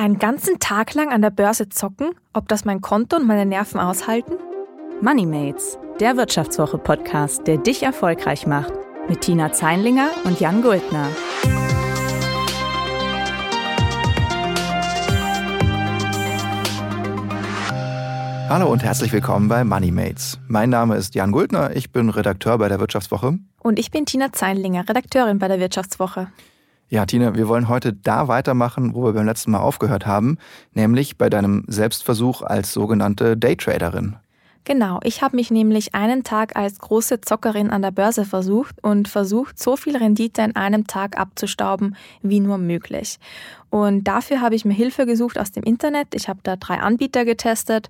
Einen ganzen Tag lang an der Börse zocken, ob das mein Konto und meine Nerven aushalten? Moneymates, der Wirtschaftswoche-Podcast, der dich erfolgreich macht, mit Tina Zeinlinger und Jan Guldner. Hallo und herzlich willkommen bei Moneymates. Mein Name ist Jan Guldner, ich bin Redakteur bei der Wirtschaftswoche. Und ich bin Tina Zeinlinger, Redakteurin bei der Wirtschaftswoche. Ja, Tina, wir wollen heute da weitermachen, wo wir beim letzten Mal aufgehört haben, nämlich bei deinem Selbstversuch als sogenannte Daytraderin. Genau, ich habe mich nämlich einen Tag als große Zockerin an der Börse versucht und versucht, so viel Rendite in einem Tag abzustauben wie nur möglich. Und dafür habe ich mir Hilfe gesucht aus dem Internet. Ich habe da drei Anbieter getestet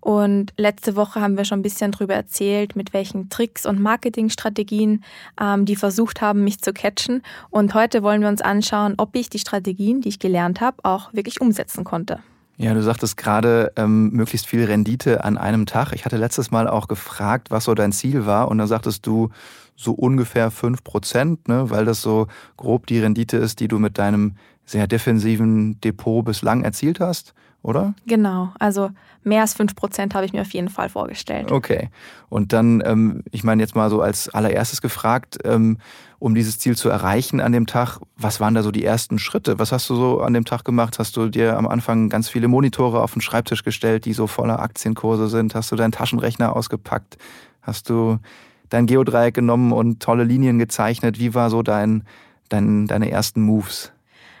und letzte Woche haben wir schon ein bisschen darüber erzählt, mit welchen Tricks und Marketingstrategien ähm, die versucht haben, mich zu catchen. Und heute wollen wir uns anschauen, ob ich die Strategien, die ich gelernt habe, auch wirklich umsetzen konnte. Ja, du sagtest gerade, ähm, möglichst viel Rendite an einem Tag. Ich hatte letztes Mal auch gefragt, was so dein Ziel war. Und dann sagtest du so ungefähr 5 Prozent, ne, weil das so grob die Rendite ist, die du mit deinem sehr defensiven Depot bislang erzielt hast, oder? Genau, also mehr als 5 Prozent habe ich mir auf jeden Fall vorgestellt. Okay. Und dann, ähm, ich meine jetzt mal so als allererstes gefragt, ähm, um dieses Ziel zu erreichen an dem Tag, was waren da so die ersten Schritte? Was hast du so an dem Tag gemacht? Hast du dir am Anfang ganz viele Monitore auf den Schreibtisch gestellt, die so voller Aktienkurse sind? Hast du deinen Taschenrechner ausgepackt? Hast du dein Geodreieck genommen und tolle Linien gezeichnet? Wie war so dein, dein deine ersten Moves?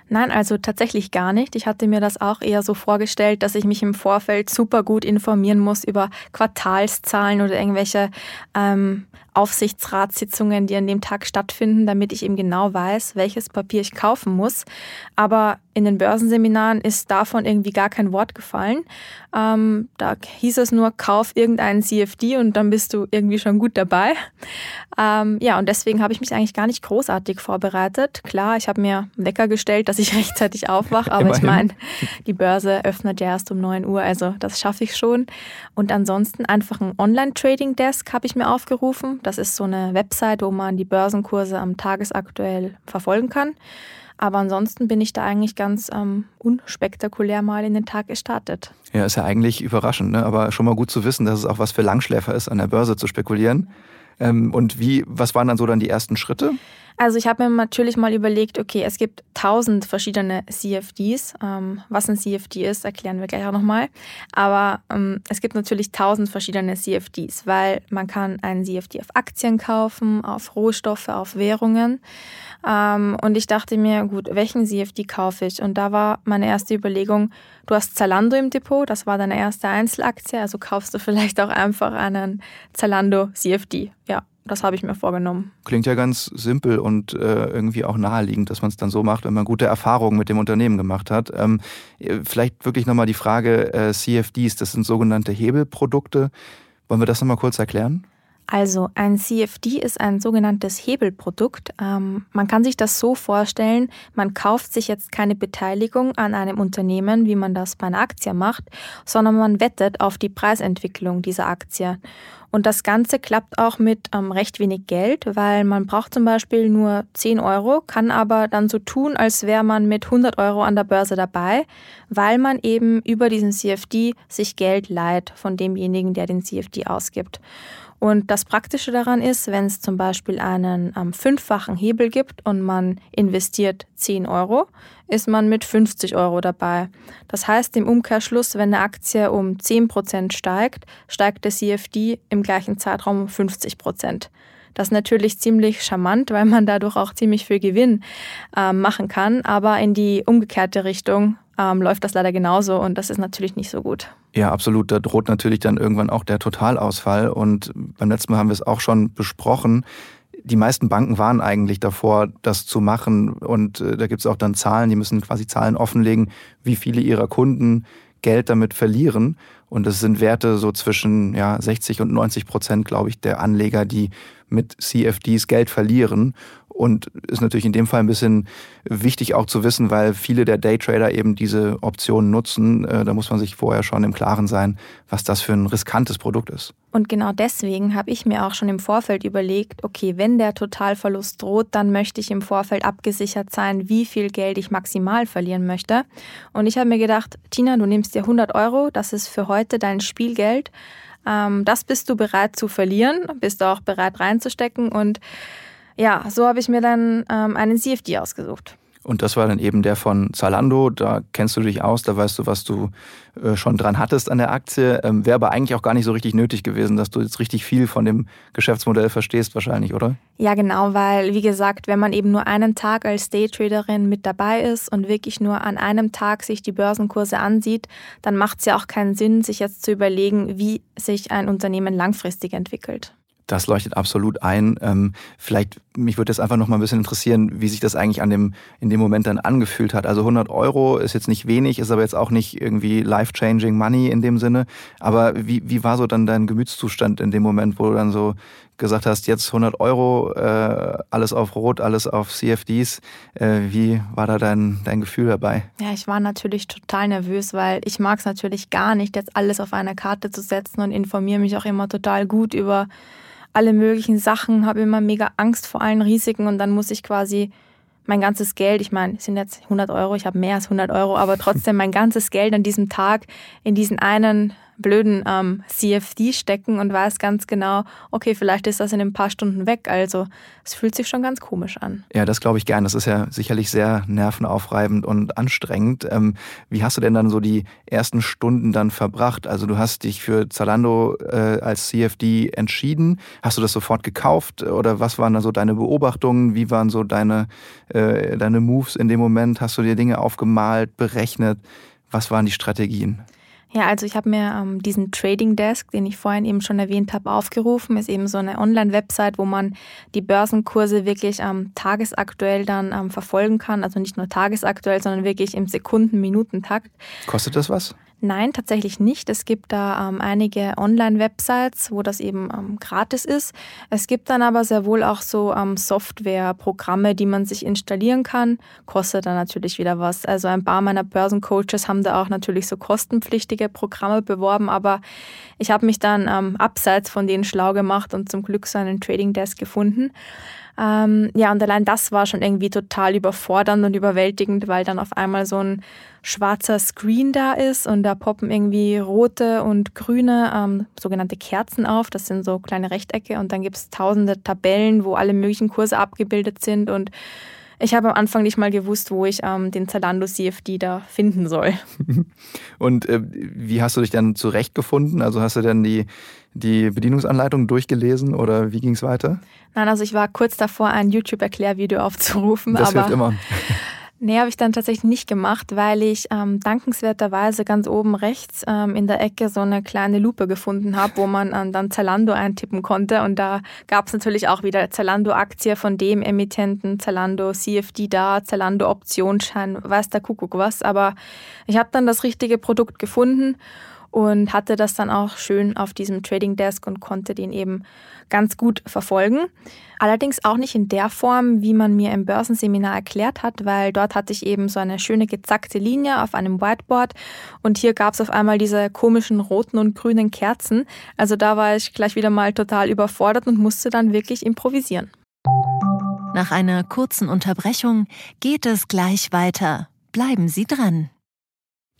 Nein, also tatsächlich gar nicht. Ich hatte mir das auch eher so vorgestellt, dass ich mich im Vorfeld super gut informieren muss über Quartalszahlen oder irgendwelche ähm, Aufsichtsratssitzungen, die an dem Tag stattfinden, damit ich eben genau weiß, welches Papier ich kaufen muss. Aber in den Börsenseminaren ist davon irgendwie gar kein Wort gefallen. Ähm, da hieß es nur, kauf irgendeinen CFD und dann bist du irgendwie schon gut dabei. Ähm, ja, und deswegen habe ich mich eigentlich gar nicht großartig vorbereitet. Klar, ich habe mir Wecker gestellt, dass ich rechtzeitig aufwache, aber ich meine, die Börse öffnet ja erst um 9 Uhr, also das schaffe ich schon. Und ansonsten einfach ein Online-Trading-Desk habe ich mir aufgerufen. Das ist so eine Website, wo man die Börsenkurse am Tagesaktuell verfolgen kann. Aber ansonsten bin ich da eigentlich ganz ähm, unspektakulär mal in den Tag gestartet. Ja, ist ja eigentlich überraschend, ne? aber schon mal gut zu wissen, dass es auch was für Langschläfer ist, an der Börse zu spekulieren. Ähm, und wie, was waren dann so dann die ersten Schritte? Also ich habe mir natürlich mal überlegt, okay, es gibt tausend verschiedene CFDs. Ähm, was ein CFD ist, erklären wir gleich auch nochmal. Aber ähm, es gibt natürlich tausend verschiedene CFDs, weil man kann einen CFD auf Aktien kaufen, auf Rohstoffe, auf Währungen. Ähm, und ich dachte mir, gut, welchen CFD kaufe ich? Und da war meine erste Überlegung, du hast Zalando im Depot, das war deine erste Einzelaktie, also kaufst du vielleicht auch einfach einen Zalando CFD. Ja, das habe ich mir vorgenommen. Klingt ja ganz simpel und äh, irgendwie auch naheliegend, dass man es dann so macht, wenn man gute Erfahrungen mit dem Unternehmen gemacht hat. Ähm, vielleicht wirklich nochmal die Frage äh, CFDs, das sind sogenannte Hebelprodukte. Wollen wir das nochmal kurz erklären? Also ein CFD ist ein sogenanntes Hebelprodukt. Ähm, man kann sich das so vorstellen, man kauft sich jetzt keine Beteiligung an einem Unternehmen, wie man das bei einer Aktie macht, sondern man wettet auf die Preisentwicklung dieser Aktie. Und das Ganze klappt auch mit ähm, recht wenig Geld, weil man braucht zum Beispiel nur 10 Euro, kann aber dann so tun, als wäre man mit 100 Euro an der Börse dabei, weil man eben über diesen CFD sich Geld leiht von demjenigen, der den CFD ausgibt. Und das Praktische daran ist, wenn es zum Beispiel einen ähm, fünffachen Hebel gibt und man investiert 10 Euro, ist man mit 50 Euro dabei. Das heißt im Umkehrschluss, wenn eine Aktie um 10 Prozent steigt, steigt der CFD im gleichen Zeitraum um 50 Prozent. Das ist natürlich ziemlich charmant, weil man dadurch auch ziemlich viel Gewinn äh, machen kann. Aber in die umgekehrte Richtung ähm, läuft das leider genauso und das ist natürlich nicht so gut. Ja, absolut. Da droht natürlich dann irgendwann auch der Totalausfall. Und beim letzten Mal haben wir es auch schon besprochen. Die meisten Banken waren eigentlich davor, das zu machen. Und äh, da gibt es auch dann Zahlen, die müssen quasi Zahlen offenlegen, wie viele ihrer Kunden Geld damit verlieren. Und es sind Werte so zwischen ja, 60 und 90 Prozent, glaube ich, der Anleger, die mit CFDs Geld verlieren. Und ist natürlich in dem Fall ein bisschen wichtig auch zu wissen, weil viele der Daytrader eben diese Optionen nutzen. Äh, da muss man sich vorher schon im Klaren sein, was das für ein riskantes Produkt ist. Und genau deswegen habe ich mir auch schon im Vorfeld überlegt, okay, wenn der Totalverlust droht, dann möchte ich im Vorfeld abgesichert sein, wie viel Geld ich maximal verlieren möchte. Und ich habe mir gedacht, Tina, du nimmst dir 100 Euro, das ist für heute dein Spielgeld. Ähm, das bist du bereit zu verlieren, bist du auch bereit reinzustecken. Und ja, so habe ich mir dann ähm, einen CFD ausgesucht. Und das war dann eben der von Zalando. Da kennst du dich aus, da weißt du, was du äh, schon dran hattest an der Aktie. Ähm, Wäre aber eigentlich auch gar nicht so richtig nötig gewesen, dass du jetzt richtig viel von dem Geschäftsmodell verstehst, wahrscheinlich, oder? Ja, genau, weil, wie gesagt, wenn man eben nur einen Tag als Daytraderin mit dabei ist und wirklich nur an einem Tag sich die Börsenkurse ansieht, dann macht es ja auch keinen Sinn, sich jetzt zu überlegen, wie sich ein Unternehmen langfristig entwickelt. Das leuchtet absolut ein. Ähm, vielleicht, mich würde jetzt einfach noch mal ein bisschen interessieren, wie sich das eigentlich an dem, in dem Moment dann angefühlt hat. Also 100 Euro ist jetzt nicht wenig, ist aber jetzt auch nicht irgendwie life-changing money in dem Sinne. Aber wie, wie war so dann dein Gemütszustand in dem Moment, wo du dann so gesagt hast, jetzt 100 Euro, äh, alles auf Rot, alles auf CFDs. Äh, wie war da dein, dein Gefühl dabei? Ja, ich war natürlich total nervös, weil ich mag es natürlich gar nicht, jetzt alles auf eine Karte zu setzen und informiere mich auch immer total gut über alle möglichen Sachen, habe immer mega Angst vor allen Risiken und dann muss ich quasi mein ganzes Geld, ich meine, es sind jetzt 100 Euro, ich habe mehr als 100 Euro, aber trotzdem mein ganzes Geld an diesem Tag in diesen einen blöden ähm, CFD stecken und weiß ganz genau, okay, vielleicht ist das in ein paar Stunden weg. Also es fühlt sich schon ganz komisch an. Ja, das glaube ich gern. Das ist ja sicherlich sehr nervenaufreibend und anstrengend. Ähm, wie hast du denn dann so die ersten Stunden dann verbracht? Also du hast dich für Zalando äh, als CFD entschieden. Hast du das sofort gekauft oder was waren da so deine Beobachtungen? Wie waren so deine, äh, deine Moves in dem Moment? Hast du dir Dinge aufgemalt, berechnet? Was waren die Strategien? Ja, also ich habe mir ähm, diesen Trading Desk, den ich vorhin eben schon erwähnt habe, aufgerufen. Ist eben so eine Online-Website, wo man die Börsenkurse wirklich ähm, tagesaktuell dann ähm, verfolgen kann. Also nicht nur tagesaktuell, sondern wirklich im Sekunden-Minuten-Takt. Kostet das was? Nein, tatsächlich nicht. Es gibt da ähm, einige Online-Websites, wo das eben ähm, gratis ist. Es gibt dann aber sehr wohl auch so ähm, Software-Programme, die man sich installieren kann. Kostet dann natürlich wieder was. Also ein paar meiner Börsencoaches haben da auch natürlich so kostenpflichtige Programme beworben, aber ich habe mich dann ähm, abseits von denen schlau gemacht und zum Glück so einen Trading Desk gefunden. Ähm, ja, und allein das war schon irgendwie total überfordernd und überwältigend, weil dann auf einmal so ein schwarzer Screen da ist und da poppen irgendwie rote und grüne ähm, sogenannte Kerzen auf. Das sind so kleine Rechtecke und dann gibt es tausende Tabellen, wo alle möglichen Kurse abgebildet sind und ich habe am Anfang nicht mal gewusst, wo ich ähm, den Zalando CFD da finden soll. Und äh, wie hast du dich dann zurechtgefunden? Also hast du dann die, die Bedienungsanleitung durchgelesen oder wie ging es weiter? Nein, also ich war kurz davor, ein YouTube-Erklärvideo aufzurufen. Das aber hilft immer. Nee, habe ich dann tatsächlich nicht gemacht, weil ich ähm, dankenswerterweise ganz oben rechts ähm, in der Ecke so eine kleine Lupe gefunden habe, wo man ähm, dann Zalando eintippen konnte. Und da gab es natürlich auch wieder Zalando-Aktie von dem Emittenten, Zalando CFD da, Zalando Optionsschein, weiß der Kuckuck was. Aber ich habe dann das richtige Produkt gefunden und hatte das dann auch schön auf diesem Trading Desk und konnte den eben ganz gut verfolgen. Allerdings auch nicht in der Form, wie man mir im Börsenseminar erklärt hat, weil dort hatte ich eben so eine schöne gezackte Linie auf einem Whiteboard und hier gab es auf einmal diese komischen roten und grünen Kerzen. Also da war ich gleich wieder mal total überfordert und musste dann wirklich improvisieren. Nach einer kurzen Unterbrechung geht es gleich weiter. Bleiben Sie dran.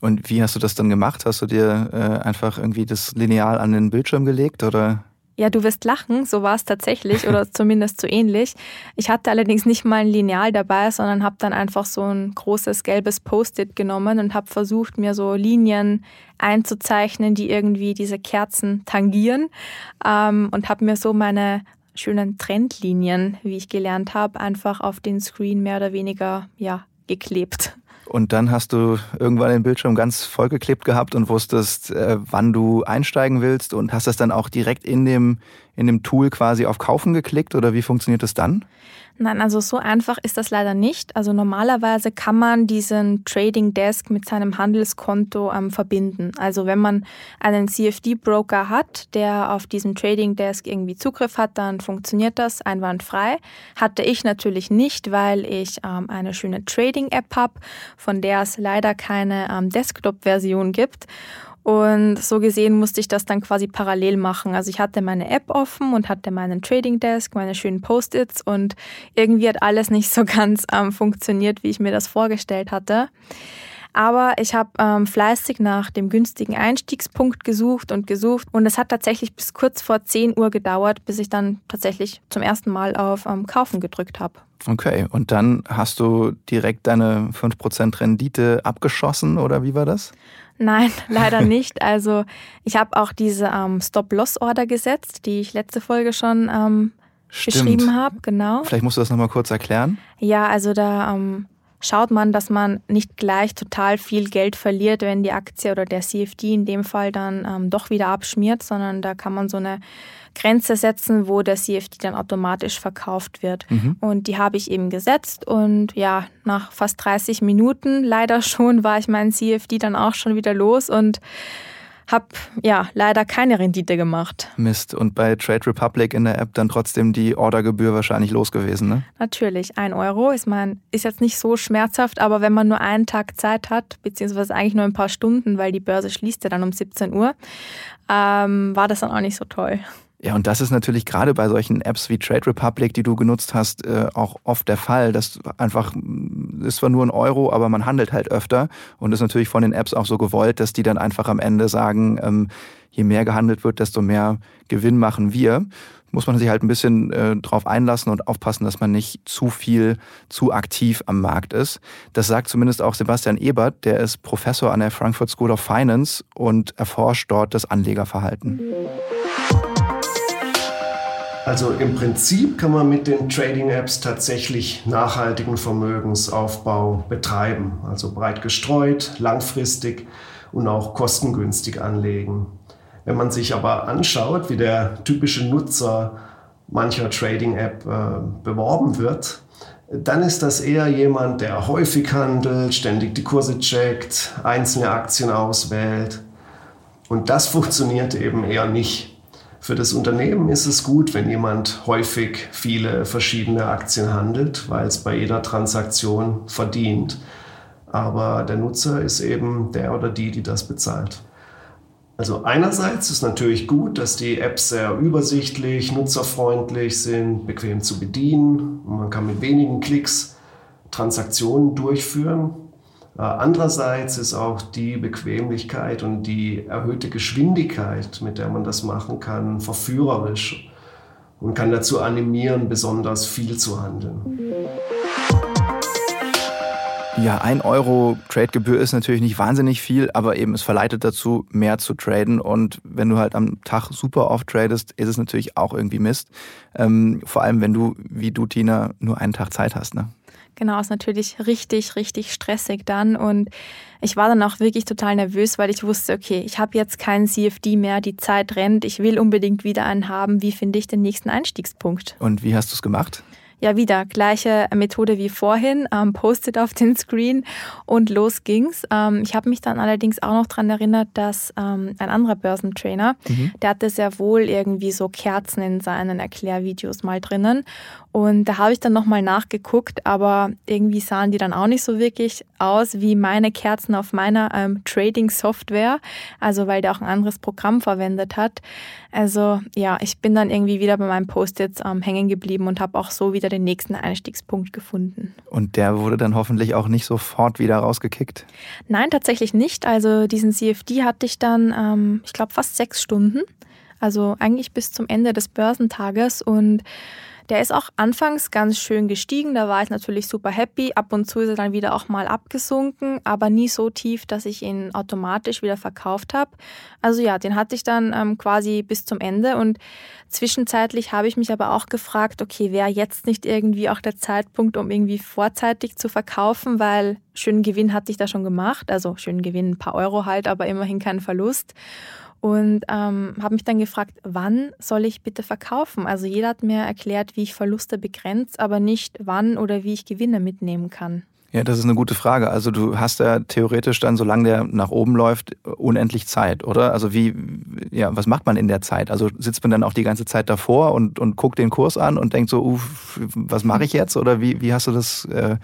Und wie hast du das dann gemacht? Hast du dir äh, einfach irgendwie das Lineal an den Bildschirm gelegt oder? Ja, du wirst lachen, so war es tatsächlich oder zumindest so ähnlich. Ich hatte allerdings nicht mal ein Lineal dabei, sondern habe dann einfach so ein großes gelbes Post-it genommen und habe versucht, mir so Linien einzuzeichnen, die irgendwie diese Kerzen tangieren ähm, und habe mir so meine schönen Trendlinien, wie ich gelernt habe, einfach auf den Screen mehr oder weniger ja, geklebt. Und dann hast du irgendwann den Bildschirm ganz vollgeklebt gehabt und wusstest, äh, wann du einsteigen willst und hast das dann auch direkt in dem, in dem Tool quasi auf Kaufen geklickt oder wie funktioniert das dann? Nein, also so einfach ist das leider nicht. Also normalerweise kann man diesen Trading Desk mit seinem Handelskonto ähm, verbinden. Also wenn man einen CFD-Broker hat, der auf diesem Trading Desk irgendwie Zugriff hat, dann funktioniert das einwandfrei. Hatte ich natürlich nicht, weil ich ähm, eine schöne Trading-App habe, von der es leider keine ähm, Desktop-Version gibt. Und so gesehen musste ich das dann quasi parallel machen. Also ich hatte meine App offen und hatte meinen Trading Desk, meine schönen Post-its und irgendwie hat alles nicht so ganz ähm, funktioniert, wie ich mir das vorgestellt hatte. Aber ich habe ähm, fleißig nach dem günstigen Einstiegspunkt gesucht und gesucht und es hat tatsächlich bis kurz vor 10 Uhr gedauert, bis ich dann tatsächlich zum ersten Mal auf ähm, Kaufen gedrückt habe. Okay, und dann hast du direkt deine 5% Rendite abgeschossen oder wie war das? Nein, leider nicht. Also ich habe auch diese ähm, Stop-Loss-Order gesetzt, die ich letzte Folge schon ähm, beschrieben habe. Genau. Vielleicht musst du das nochmal kurz erklären. Ja, also da ähm, schaut man, dass man nicht gleich total viel Geld verliert, wenn die Aktie oder der CFD in dem Fall dann ähm, doch wieder abschmiert, sondern da kann man so eine Grenze setzen, wo der CFD dann automatisch verkauft wird. Mhm. Und die habe ich eben gesetzt und ja, nach fast 30 Minuten leider schon war ich meinen CFD dann auch schon wieder los und habe ja leider keine Rendite gemacht. Mist. Und bei Trade Republic in der App dann trotzdem die Ordergebühr wahrscheinlich los gewesen, ne? Natürlich. Ein Euro ist, man, ist jetzt nicht so schmerzhaft, aber wenn man nur einen Tag Zeit hat, beziehungsweise eigentlich nur ein paar Stunden, weil die Börse schließt ja dann um 17 Uhr, ähm, war das dann auch nicht so toll. Ja, und das ist natürlich gerade bei solchen Apps wie Trade Republic, die du genutzt hast, äh, auch oft der Fall. Das einfach ist zwar nur ein Euro, aber man handelt halt öfter und ist natürlich von den Apps auch so gewollt, dass die dann einfach am Ende sagen, ähm, je mehr gehandelt wird, desto mehr Gewinn machen wir. Muss man sich halt ein bisschen äh, drauf einlassen und aufpassen, dass man nicht zu viel, zu aktiv am Markt ist. Das sagt zumindest auch Sebastian Ebert, der ist Professor an der Frankfurt School of Finance und erforscht dort das Anlegerverhalten. Also im Prinzip kann man mit den Trading-Apps tatsächlich nachhaltigen Vermögensaufbau betreiben, also breit gestreut, langfristig und auch kostengünstig anlegen. Wenn man sich aber anschaut, wie der typische Nutzer mancher Trading-App äh, beworben wird, dann ist das eher jemand, der häufig handelt, ständig die Kurse checkt, einzelne Aktien auswählt. Und das funktioniert eben eher nicht. Für das Unternehmen ist es gut, wenn jemand häufig viele verschiedene Aktien handelt, weil es bei jeder Transaktion verdient. Aber der Nutzer ist eben der oder die, die das bezahlt. Also einerseits ist natürlich gut, dass die Apps sehr übersichtlich, nutzerfreundlich sind, bequem zu bedienen man kann mit wenigen Klicks Transaktionen durchführen. Äh, andererseits ist auch die Bequemlichkeit und die erhöhte Geschwindigkeit, mit der man das machen kann, verführerisch und kann dazu animieren, besonders viel zu handeln. Ja, ein Euro Tradegebühr ist natürlich nicht wahnsinnig viel, aber eben es verleitet dazu, mehr zu traden. Und wenn du halt am Tag super oft tradest, ist es natürlich auch irgendwie Mist. Ähm, vor allem, wenn du, wie du, Tina, nur einen Tag Zeit hast. Ne? Genau, ist natürlich richtig, richtig stressig dann. Und ich war dann auch wirklich total nervös, weil ich wusste, okay, ich habe jetzt keinen CFD mehr, die Zeit rennt, ich will unbedingt wieder einen haben. Wie finde ich den nächsten Einstiegspunkt? Und wie hast du es gemacht? Ja, wieder gleiche Methode wie vorhin, ähm, postet auf den Screen und los ging's. Ähm, ich habe mich dann allerdings auch noch daran erinnert, dass ähm, ein anderer Börsentrainer, mhm. der hatte sehr wohl irgendwie so Kerzen in seinen Erklärvideos mal drinnen und da habe ich dann nochmal nachgeguckt, aber irgendwie sahen die dann auch nicht so wirklich aus wie meine Kerzen auf meiner ähm, Trading-Software. Also weil der auch ein anderes Programm verwendet hat. Also ja, ich bin dann irgendwie wieder bei meinem Post-its ähm, hängen geblieben und habe auch so wieder den nächsten Einstiegspunkt gefunden. Und der wurde dann hoffentlich auch nicht sofort wieder rausgekickt? Nein, tatsächlich nicht. Also diesen CFD hatte ich dann, ähm, ich glaube, fast sechs Stunden. Also eigentlich bis zum Ende des Börsentages und Der ist auch anfangs ganz schön gestiegen, da war ich natürlich super happy. Ab und zu ist er dann wieder auch mal abgesunken, aber nie so tief, dass ich ihn automatisch wieder verkauft habe. Also ja, den hatte ich dann ähm, quasi bis zum Ende und zwischenzeitlich habe ich mich aber auch gefragt, okay, wäre jetzt nicht irgendwie auch der Zeitpunkt, um irgendwie vorzeitig zu verkaufen, weil schönen Gewinn hatte ich da schon gemacht, also schönen Gewinn, ein paar Euro halt, aber immerhin kein Verlust und ähm, habe mich dann gefragt, wann soll ich bitte verkaufen? Also jeder hat mir erklärt, wie ich Verluste begrenze, aber nicht wann oder wie ich Gewinne mitnehmen kann. Ja, das ist eine gute Frage. Also du hast ja theoretisch dann, solange der nach oben läuft, unendlich Zeit, oder? Also wie, ja, was macht man in der Zeit? Also sitzt man dann auch die ganze Zeit davor und, und guckt den Kurs an und denkt so, uff, was mache ich jetzt? Oder wie, wie hast du das äh,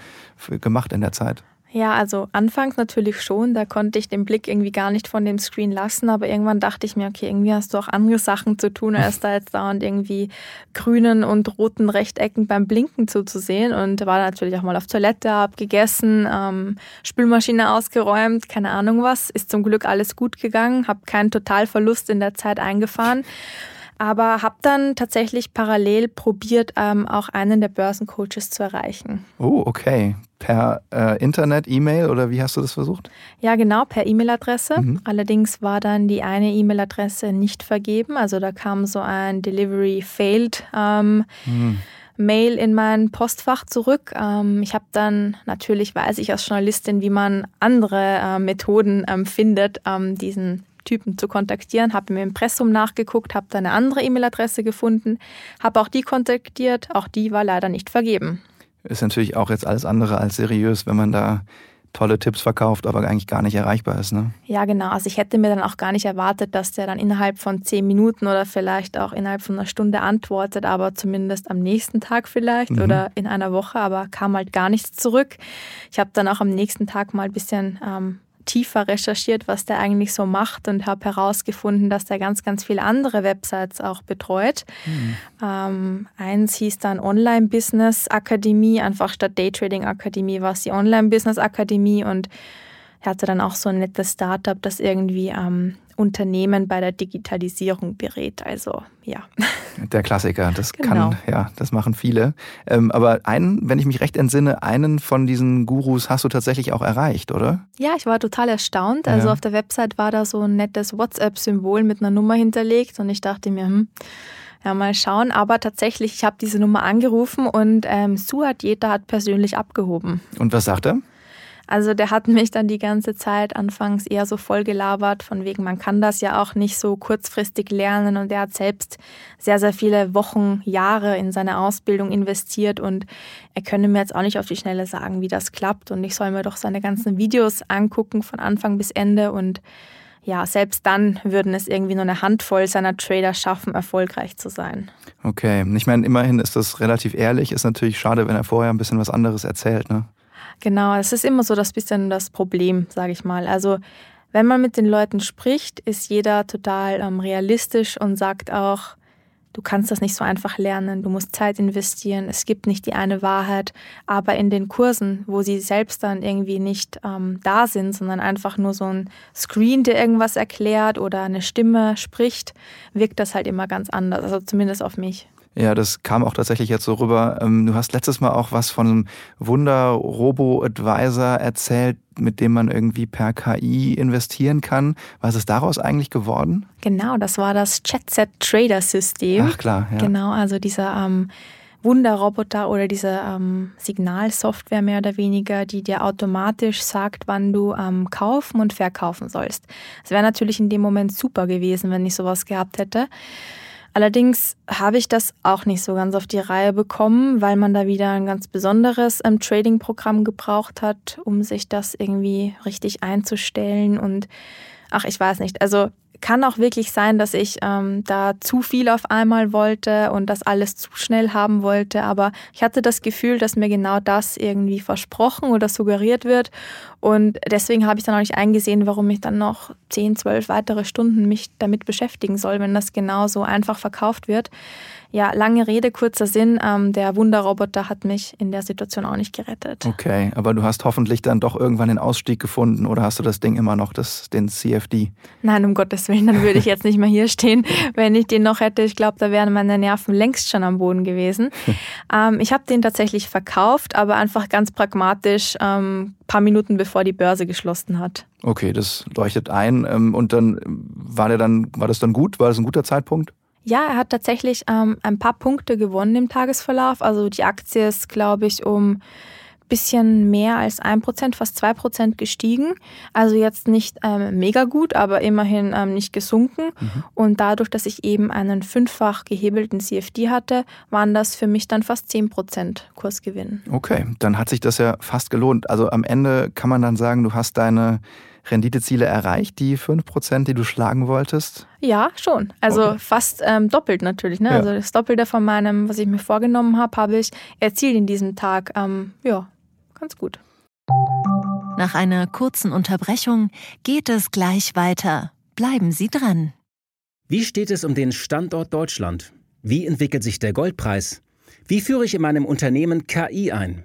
gemacht in der Zeit? Ja, also anfangs natürlich schon, da konnte ich den Blick irgendwie gar nicht von dem Screen lassen, aber irgendwann dachte ich mir, okay, irgendwie hast du auch andere Sachen zu tun, als da jetzt dauernd irgendwie grünen und roten Rechtecken beim Blinken zuzusehen und war natürlich auch mal auf Toilette, hab gegessen, ähm, Spülmaschine ausgeräumt, keine Ahnung was, ist zum Glück alles gut gegangen, habe keinen Totalverlust in der Zeit eingefahren aber habe dann tatsächlich parallel probiert, ähm, auch einen der Börsencoaches zu erreichen. Oh, okay. Per äh, Internet, E-Mail oder wie hast du das versucht? Ja, genau, per E-Mail-Adresse. Mhm. Allerdings war dann die eine E-Mail-Adresse nicht vergeben. Also da kam so ein Delivery failed. Ähm, mhm. Mail in mein Postfach zurück. Ähm, ich habe dann natürlich, weiß ich als Journalistin, wie man andere äh, Methoden ähm, findet, ähm, diesen Typen zu kontaktieren, habe im Impressum nachgeguckt, habe da eine andere E-Mail-Adresse gefunden, habe auch die kontaktiert, auch die war leider nicht vergeben. Ist natürlich auch jetzt alles andere als seriös, wenn man da tolle Tipps verkauft, aber eigentlich gar nicht erreichbar ist. Ne? Ja, genau. Also ich hätte mir dann auch gar nicht erwartet, dass der dann innerhalb von zehn Minuten oder vielleicht auch innerhalb von einer Stunde antwortet, aber zumindest am nächsten Tag vielleicht mhm. oder in einer Woche, aber kam halt gar nichts zurück. Ich habe dann auch am nächsten Tag mal ein bisschen ähm, tiefer recherchiert, was der eigentlich so macht und habe herausgefunden, dass der ganz, ganz viele andere Websites auch betreut. Mhm. Ähm, eins hieß dann Online-Business Akademie, einfach statt Daytrading Akademie war es die Online-Business Akademie und er hatte dann auch so ein nettes Startup, das irgendwie ähm, Unternehmen bei der Digitalisierung berät. Also ja. Der Klassiker, das genau. kann, ja, das machen viele. Ähm, aber einen, wenn ich mich recht entsinne, einen von diesen Gurus hast du tatsächlich auch erreicht, oder? Ja, ich war total erstaunt. Also ja. auf der Website war da so ein nettes WhatsApp-Symbol mit einer Nummer hinterlegt und ich dachte mir, hm, ja, mal schauen. Aber tatsächlich, ich habe diese Nummer angerufen und ähm, Suat Jeta hat persönlich abgehoben. Und was sagt er? Also der hat mich dann die ganze Zeit anfangs eher so voll gelabert, von wegen, man kann das ja auch nicht so kurzfristig lernen und er hat selbst sehr, sehr viele Wochen, Jahre in seine Ausbildung investiert und er könne mir jetzt auch nicht auf die Schnelle sagen, wie das klappt und ich soll mir doch seine ganzen Videos angucken von Anfang bis Ende und ja, selbst dann würden es irgendwie nur eine Handvoll seiner Trader schaffen, erfolgreich zu sein. Okay, ich meine, immerhin ist das relativ ehrlich. Ist natürlich schade, wenn er vorher ein bisschen was anderes erzählt, ne? Genau, es ist immer so das bisschen das Problem, sage ich mal. Also wenn man mit den Leuten spricht, ist jeder total ähm, realistisch und sagt auch, du kannst das nicht so einfach lernen, du musst Zeit investieren, es gibt nicht die eine Wahrheit, aber in den Kursen, wo sie selbst dann irgendwie nicht ähm, da sind, sondern einfach nur so ein Screen, der irgendwas erklärt oder eine Stimme spricht, wirkt das halt immer ganz anders, also zumindest auf mich. Ja, das kam auch tatsächlich jetzt so rüber. Ähm, du hast letztes Mal auch was von einem Wunder-Robo-Advisor erzählt, mit dem man irgendwie per KI investieren kann. Was ist daraus eigentlich geworden? Genau, das war das Chatset-Trader-System. Ach klar, ja. Genau, also dieser ähm, Wunderroboter oder diese ähm, Signalsoftware mehr oder weniger, die dir automatisch sagt, wann du ähm, kaufen und verkaufen sollst. Es wäre natürlich in dem Moment super gewesen, wenn ich sowas gehabt hätte. Allerdings habe ich das auch nicht so ganz auf die Reihe bekommen, weil man da wieder ein ganz besonderes ähm, Trading-Programm gebraucht hat, um sich das irgendwie richtig einzustellen. Und ach, ich weiß nicht. Also kann auch wirklich sein, dass ich ähm, da zu viel auf einmal wollte und das alles zu schnell haben wollte. Aber ich hatte das Gefühl, dass mir genau das irgendwie versprochen oder suggeriert wird. Und deswegen habe ich dann auch nicht eingesehen, warum ich dann noch 10, 12 weitere Stunden mich damit beschäftigen soll, wenn das genau so einfach verkauft wird. Ja, lange Rede, kurzer Sinn. Ähm, der Wunderroboter hat mich in der Situation auch nicht gerettet. Okay, aber du hast hoffentlich dann doch irgendwann den Ausstieg gefunden oder hast du das Ding immer noch, das, den CFD? Nein, um Gottes Willen, dann würde ich jetzt nicht mehr hier stehen, wenn ich den noch hätte. Ich glaube, da wären meine Nerven längst schon am Boden gewesen. ähm, ich habe den tatsächlich verkauft, aber einfach ganz pragmatisch, ähm, paar Minuten bevor die Börse geschlossen hat. Okay, das leuchtet ein. Ähm, und dann war der dann, war das dann gut? War das ein guter Zeitpunkt? Ja, er hat tatsächlich ähm, ein paar Punkte gewonnen im Tagesverlauf. Also die Aktie ist, glaube ich, um bisschen mehr als ein Prozent, fast zwei Prozent gestiegen. Also jetzt nicht ähm, mega gut, aber immerhin ähm, nicht gesunken. Mhm. Und dadurch, dass ich eben einen fünffach gehebelten CFD hatte, waren das für mich dann fast zehn Prozent Kursgewinn. Okay, dann hat sich das ja fast gelohnt. Also am Ende kann man dann sagen, du hast deine Renditeziele erreicht, die 5%, die du schlagen wolltest? Ja, schon. Also okay. fast ähm, doppelt natürlich. Ne? Ja. Also das Doppelte von meinem, was ich mir vorgenommen habe, habe ich erzielt in diesem Tag. Ähm, ja, ganz gut. Nach einer kurzen Unterbrechung geht es gleich weiter. Bleiben Sie dran. Wie steht es um den Standort Deutschland? Wie entwickelt sich der Goldpreis? Wie führe ich in meinem Unternehmen KI ein?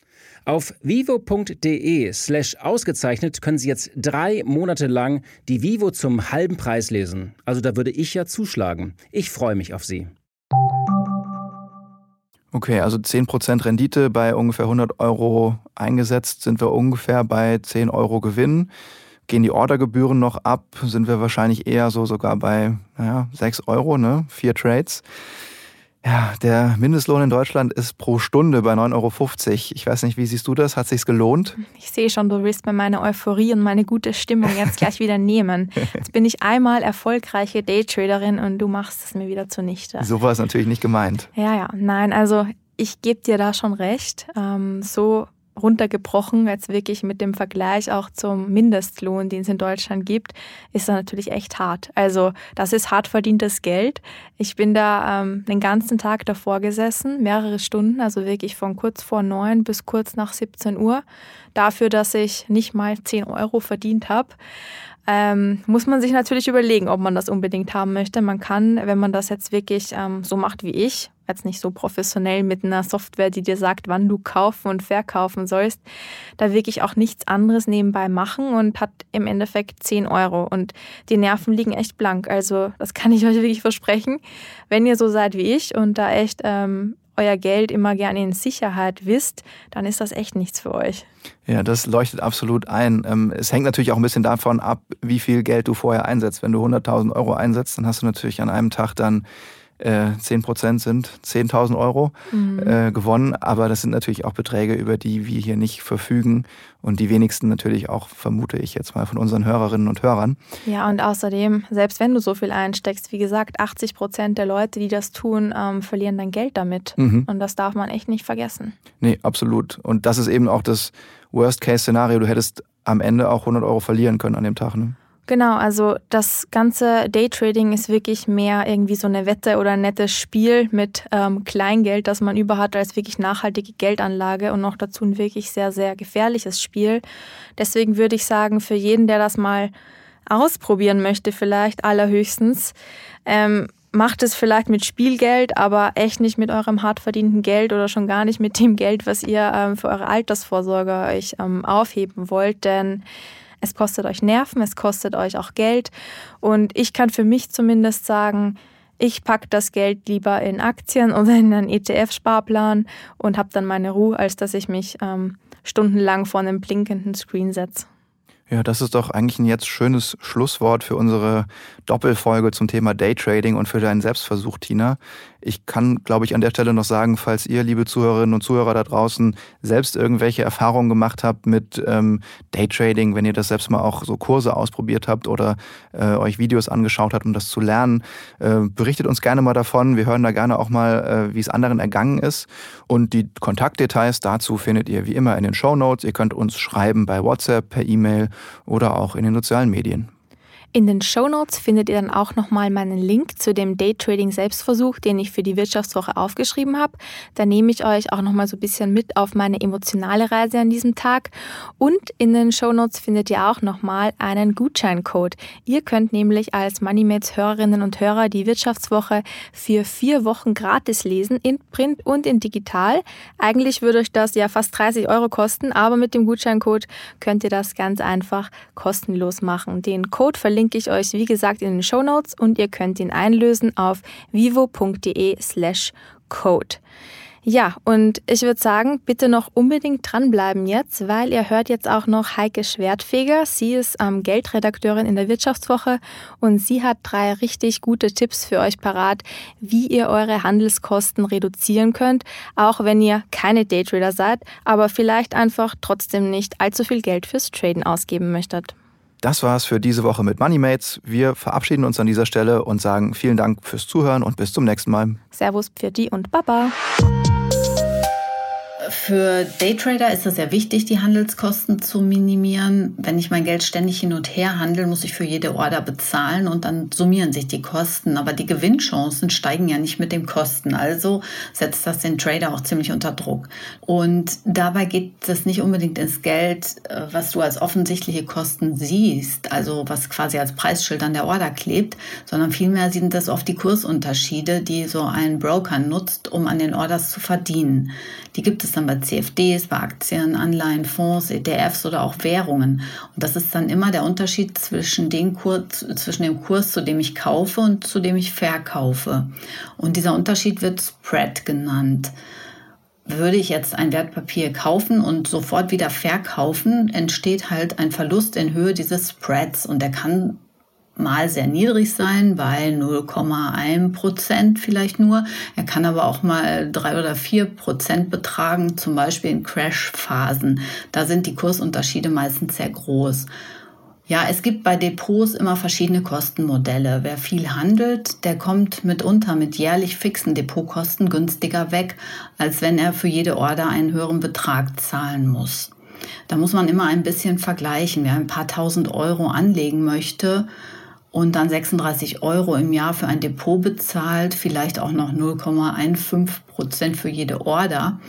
Auf vivo.de slash ausgezeichnet können Sie jetzt drei Monate lang die Vivo zum halben Preis lesen. Also da würde ich ja zuschlagen. Ich freue mich auf Sie. Okay, also 10% Rendite bei ungefähr 100 Euro eingesetzt, sind wir ungefähr bei 10 Euro Gewinn. Gehen die Ordergebühren noch ab, sind wir wahrscheinlich eher so sogar bei naja, 6 Euro, ne? Vier Trades. Ja, der Mindestlohn in Deutschland ist pro Stunde bei 9,50 Euro. Ich weiß nicht, wie siehst du das? Hat sich's gelohnt? Ich sehe schon, du willst mir meine Euphorie und meine gute Stimmung jetzt gleich wieder nehmen. Jetzt bin ich einmal erfolgreiche Daytraderin und du machst es mir wieder zunichte. So war es natürlich nicht gemeint. Ja, ja, nein, also ich gebe dir da schon recht. Ähm, so runtergebrochen, jetzt wirklich mit dem Vergleich auch zum Mindestlohn, den es in Deutschland gibt, ist das natürlich echt hart. Also das ist hart verdientes Geld. Ich bin da ähm, den ganzen Tag davor gesessen, mehrere Stunden, also wirklich von kurz vor neun bis kurz nach 17 Uhr, dafür, dass ich nicht mal 10 Euro verdient habe. Ähm, muss man sich natürlich überlegen, ob man das unbedingt haben möchte. Man kann, wenn man das jetzt wirklich ähm, so macht wie ich, jetzt nicht so professionell mit einer Software, die dir sagt, wann du kaufen und verkaufen sollst, da wirklich auch nichts anderes nebenbei machen und hat im Endeffekt 10 Euro. Und die Nerven liegen echt blank. Also das kann ich euch wirklich versprechen. Wenn ihr so seid wie ich und da echt ähm, euer Geld immer gerne in Sicherheit wisst, dann ist das echt nichts für euch. Ja, das leuchtet absolut ein. Ähm, es hängt natürlich auch ein bisschen davon ab, wie viel Geld du vorher einsetzt. Wenn du 100.000 Euro einsetzt, dann hast du natürlich an einem Tag dann äh, 10 Prozent sind 10.000 Euro mhm. äh, gewonnen. Aber das sind natürlich auch Beträge, über die wir hier nicht verfügen und die wenigsten natürlich auch, vermute ich jetzt mal, von unseren Hörerinnen und Hörern. Ja, und außerdem, selbst wenn du so viel einsteckst, wie gesagt, 80 Prozent der Leute, die das tun, ähm, verlieren dein Geld damit. Mhm. Und das darf man echt nicht vergessen. Nee, absolut. Und das ist eben auch das Worst-Case-Szenario. Du hättest am Ende auch 100 Euro verlieren können an dem Tag. Ne? Genau, also das ganze Daytrading ist wirklich mehr irgendwie so eine Wette oder ein nettes Spiel mit ähm, Kleingeld, das man über hat, als wirklich nachhaltige Geldanlage und noch dazu ein wirklich sehr, sehr gefährliches Spiel. Deswegen würde ich sagen, für jeden, der das mal ausprobieren möchte, vielleicht allerhöchstens, ähm, macht es vielleicht mit Spielgeld, aber echt nicht mit eurem hart verdienten Geld oder schon gar nicht mit dem Geld, was ihr ähm, für eure Altersvorsorge euch ähm, aufheben wollt, denn es kostet euch Nerven, es kostet euch auch Geld. Und ich kann für mich zumindest sagen, ich packe das Geld lieber in Aktien oder in einen ETF-Sparplan und habe dann meine Ruhe, als dass ich mich ähm, stundenlang vor einem blinkenden Screen setze. Ja, das ist doch eigentlich ein jetzt schönes Schlusswort für unsere Doppelfolge zum Thema Daytrading und für deinen Selbstversuch, Tina. Ich kann, glaube ich, an der Stelle noch sagen, falls ihr, liebe Zuhörerinnen und Zuhörer da draußen, selbst irgendwelche Erfahrungen gemacht habt mit ähm, Daytrading, wenn ihr das selbst mal auch so Kurse ausprobiert habt oder äh, euch Videos angeschaut habt, um das zu lernen, äh, berichtet uns gerne mal davon. Wir hören da gerne auch mal, äh, wie es anderen ergangen ist. Und die Kontaktdetails dazu findet ihr wie immer in den Show Notes. Ihr könnt uns schreiben bei WhatsApp, per E-Mail oder auch in den sozialen Medien. In den Show Notes findet ihr dann auch nochmal meinen Link zu dem Daytrading Selbstversuch, den ich für die Wirtschaftswoche aufgeschrieben habe. Da nehme ich euch auch nochmal so ein bisschen mit auf meine emotionale Reise an diesem Tag. Und in den Show Notes findet ihr auch nochmal einen Gutscheincode. Ihr könnt nämlich als Moneymates Hörerinnen und Hörer die Wirtschaftswoche für vier Wochen gratis lesen, in Print und in digital. Eigentlich würde euch das ja fast 30 Euro kosten, aber mit dem Gutscheincode könnt ihr das ganz einfach kostenlos machen. Den Code verlinke verlinke ich euch, wie gesagt, in den Show Notes und ihr könnt ihn einlösen auf vivo.de slash code. Ja, und ich würde sagen, bitte noch unbedingt dranbleiben jetzt, weil ihr hört jetzt auch noch Heike Schwertfeger. Sie ist ähm, Geldredakteurin in der Wirtschaftswoche und sie hat drei richtig gute Tipps für euch parat, wie ihr eure Handelskosten reduzieren könnt, auch wenn ihr keine Daytrader seid, aber vielleicht einfach trotzdem nicht allzu viel Geld fürs Traden ausgeben möchtet. Das war's für diese Woche mit Moneymates. Wir verabschieden uns an dieser Stelle und sagen vielen Dank fürs Zuhören und bis zum nächsten Mal. Servus, Pfirti und Baba. Für Daytrader ist es sehr wichtig, die Handelskosten zu minimieren. Wenn ich mein Geld ständig hin und her handle, muss ich für jede Order bezahlen und dann summieren sich die Kosten. Aber die Gewinnchancen steigen ja nicht mit den Kosten. Also setzt das den Trader auch ziemlich unter Druck. Und dabei geht es nicht unbedingt ins Geld, äh, was du als offensichtliche Kosten siehst, also was quasi als Preisschild an der Order klebt, sondern vielmehr sind das oft die Kursunterschiede, die so ein Broker nutzt, um an den Orders zu verdienen. Die gibt es dann bei CFDs, bei Aktien, Anleihen, Fonds, ETFs oder auch Währungen. Und das ist dann immer der Unterschied zwischen, den Kurs, zwischen dem Kurs, zu dem ich kaufe und zu dem ich verkaufe. Und dieser Unterschied wird Spread genannt. Würde ich jetzt ein Wertpapier kaufen und sofort wieder verkaufen, entsteht halt ein Verlust in Höhe dieses Spreads und der kann mal sehr niedrig sein, bei 0,1 Prozent vielleicht nur. Er kann aber auch mal drei oder vier Prozent betragen, zum Beispiel in Crash-Phasen. Da sind die Kursunterschiede meistens sehr groß. Ja, es gibt bei Depots immer verschiedene Kostenmodelle. Wer viel handelt, der kommt mitunter mit jährlich fixen Depotkosten günstiger weg, als wenn er für jede Order einen höheren Betrag zahlen muss. Da muss man immer ein bisschen vergleichen. Wer ein paar tausend Euro anlegen möchte, und dann 36 Euro im Jahr für ein Depot bezahlt, vielleicht auch noch 0,15 Prozent für jede Order,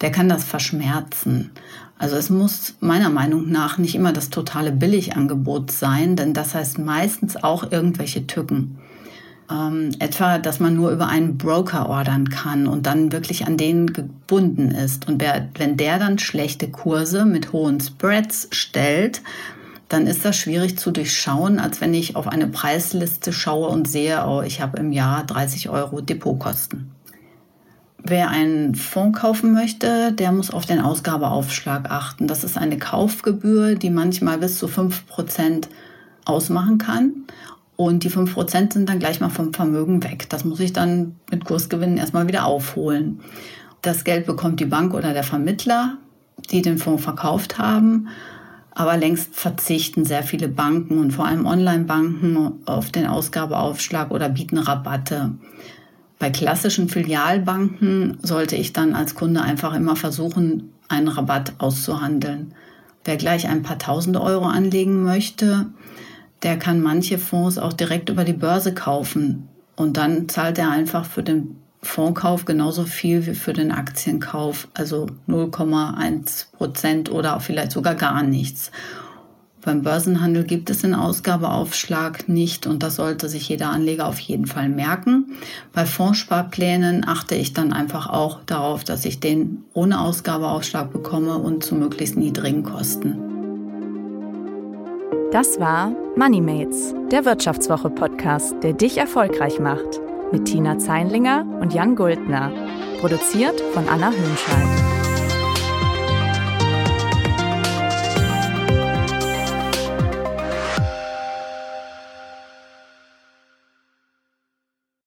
der kann das verschmerzen. Also es muss meiner Meinung nach nicht immer das totale Billigangebot sein, denn das heißt meistens auch irgendwelche Tücken. Ähm, etwa, dass man nur über einen Broker ordern kann und dann wirklich an den gebunden ist. Und wer, wenn der dann schlechte Kurse mit hohen Spreads stellt, dann ist das schwierig zu durchschauen, als wenn ich auf eine Preisliste schaue und sehe, oh, ich habe im Jahr 30 Euro Depotkosten. Wer einen Fonds kaufen möchte, der muss auf den Ausgabeaufschlag achten. Das ist eine Kaufgebühr, die manchmal bis zu 5% ausmachen kann. Und die 5% sind dann gleich mal vom Vermögen weg. Das muss ich dann mit Kursgewinnen erstmal wieder aufholen. Das Geld bekommt die Bank oder der Vermittler, die den Fonds verkauft haben. Aber längst verzichten sehr viele Banken und vor allem Online-Banken auf den Ausgabeaufschlag oder bieten Rabatte. Bei klassischen Filialbanken sollte ich dann als Kunde einfach immer versuchen, einen Rabatt auszuhandeln. Wer gleich ein paar tausend Euro anlegen möchte, der kann manche Fonds auch direkt über die Börse kaufen. Und dann zahlt er einfach für den Fondskauf genauso viel wie für den Aktienkauf, also 0,1 Prozent oder vielleicht sogar gar nichts. Beim Börsenhandel gibt es den Ausgabeaufschlag nicht und das sollte sich jeder Anleger auf jeden Fall merken. Bei Fondssparplänen achte ich dann einfach auch darauf, dass ich den ohne Ausgabeaufschlag bekomme und zu möglichst niedrigen Kosten. Das war MoneyMates, der Wirtschaftswoche-Podcast, der dich erfolgreich macht mit Tina Zeinlinger und Jan Guldner. Produziert von Anna Hönscheid.